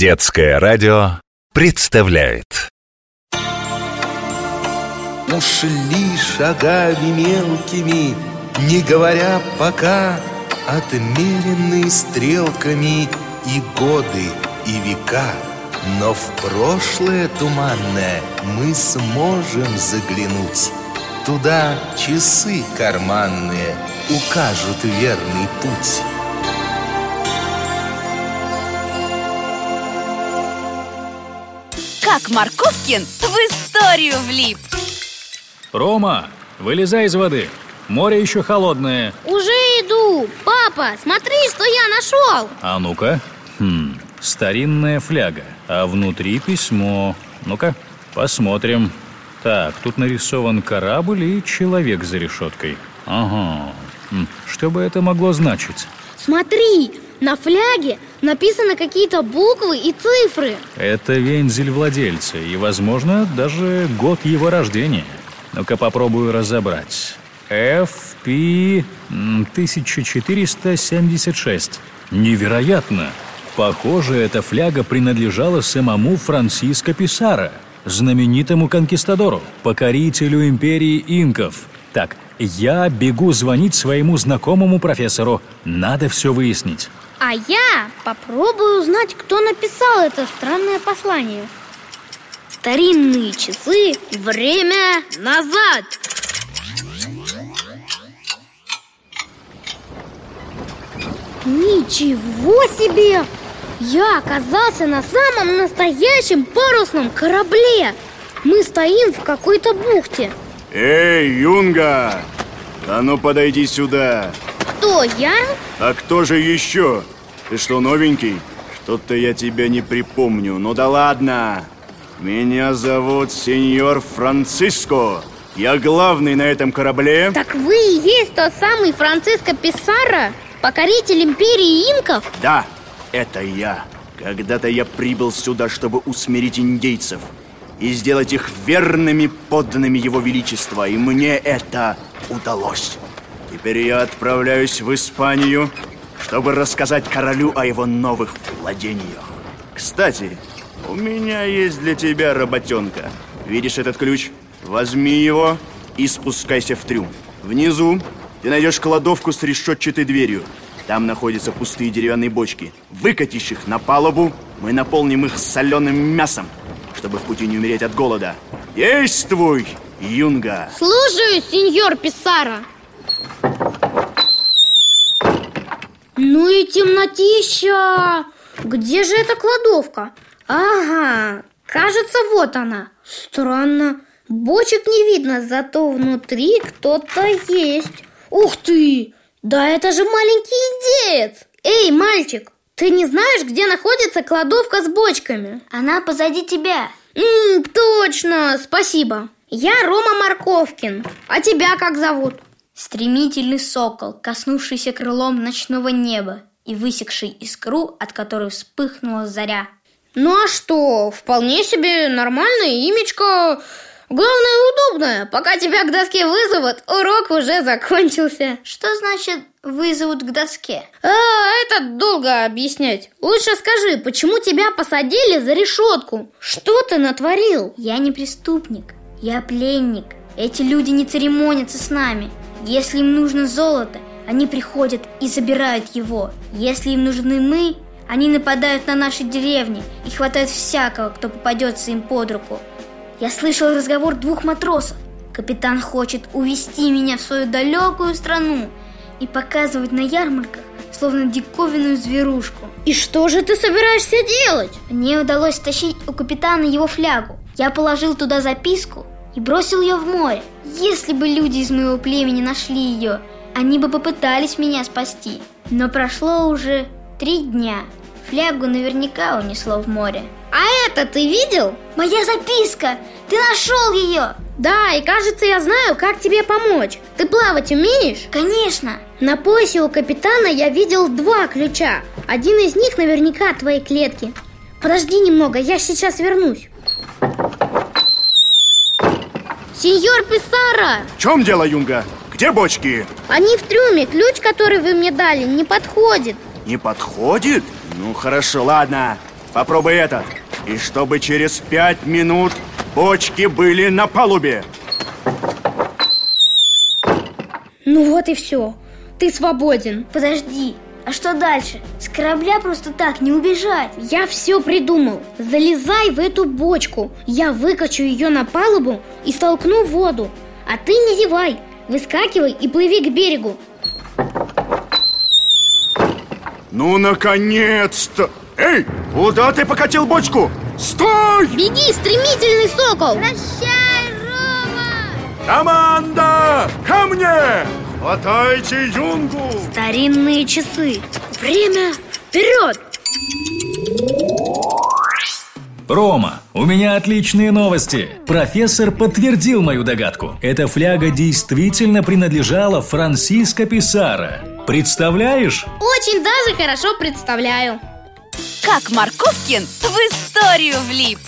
Детское радио представляет. Ушли шагами мелкими, не говоря пока Отмеренные стрелками и годы, и века. Но в прошлое туманное мы сможем заглянуть. Туда часы карманные укажут верный путь Как Марковкин в историю влип. Рома, вылезай из воды. Море еще холодное. Уже иду. Папа, смотри, что я нашел. А ну-ка. Хм, Старинная фляга А внутри письмо. Ну-ка, посмотрим. Так, тут нарисован корабль и человек за решеткой. Ага. Хм, Что бы это могло значить? Смотри, на фляге написаны какие-то буквы и цифры. Это вензель владельца И, возможно, даже год его рождения. Ну-ка попробую разобрать. FP 1476 Невероятно! Похоже, эта фляга принадлежала самому Франциско Писаро Знаменитому конкистадору, покорителю империи инков. Так, я бегу звонить своему знакомому профессору. Надо все выяснить А я попробую узнать, кто написал это странное послание Старинные часы, время назад Ничего себе! Я оказался на самом настоящем парусном корабле Мы стоим в какой-то бухте Эй, Юнга! А ну подойди сюда Кто, я? А кто же еще? Ты что, новенький? Что-то я тебя не припомню Ну да ладно Меня зовут сеньор Франциско Я главный на этом корабле Так вы и есть тот самый Франциско Писаро? Покоритель империи инков? Да, это я Когда-то я прибыл сюда, чтобы усмирить индейцев И сделать их верными подданными его величества И мне это удалось Теперь я отправляюсь в Испанию Чтобы рассказать королю о его новых владениях Кстати, у меня есть для тебя работенка Видишь этот ключ? Возьми его и спускайся в трюм Внизу ты найдешь кладовку с решетчатой дверью. Там находятся пустые деревянные бочки. Выкатишь их на палубу, мы наполним их соленым мясом, чтобы в пути не умереть от голода. Действуй, Юнга! Слушаю, сеньор Писаро Ну и темнотища Где же эта кладовка? Ага, кажется, вот она Странно, бочек не видно, зато внутри кто-то есть Ух ты! Да это же маленький индеец! Эй, мальчик, ты не знаешь, где находится кладовка с бочками? Она позади тебя М, точно, спасибо Я Рома Марковкин А тебя как зовут? Стремительный сокол, коснувшийся крылом ночного неба И высекший искру, от которой вспыхнула заря Ну а что, вполне себе нормальное имечко Главное, удобное. Пока тебя к доске вызовут, урок уже закончился. Что значит вызовут к доске? А, это долго объяснять. Лучше скажи, почему тебя посадили за решетку? Что ты натворил? Я не преступник, я пленник. Эти люди не церемонятся с нами. Если им нужно золото, они приходят и забирают его. Если им нужны мы, они нападают на наши деревни и хватают всякого, кто попадется им под руку. Я слышал разговор двух матросов. Капитан хочет увести меня в свою далекую страну и показывать на ярмарках, словно диковинную зверушку. И что же ты собираешься делать? Мне удалось стащить у капитана его флягу. Я положил туда записку и бросил ее в море. Если бы люди из моего племени нашли ее, они бы попытались меня спасти. Но прошло уже три дня. Флягу наверняка унесло в море. А это ты видел? Моя записка! Ты нашел ее! Да, и кажется, я знаю, как тебе помочь. Ты плавать умеешь? Конечно! На поясе у капитана я видел два ключа. Один из них наверняка от твоей клетки. Подожди немного, я сейчас вернусь. Сеньор Писара! В чем дело, Юнга? Где бочки? Они в трюме. Ключ, который вы мне дали, не подходит. Не подходит? Ну хорошо, ладно. Попробуй этот. И чтобы через пять минут бочки были на палубе. Ну вот и все. Ты свободен. Подожди, а что дальше? С корабля просто так не убежать. Я все придумал. Залезай в эту бочку. Я выкачу ее на палубу и столкну в воду. А ты не зевай. Выскакивай и плыви к берегу. Ну, наконец-то! Эй, куда ты покатил бочку? Стой! Беги, стремительный сокол! Прощай, Рома! Команда! Ко мне! Хватайте юнгу! Старинные часы. Время вперед! Рома, у меня отличные новости. Профессор подтвердил мою догадку. Эта фляга действительно принадлежала Франсиско Писаро. Представляешь? Очень даже хорошо представляю. Как Марковкин в историю влип.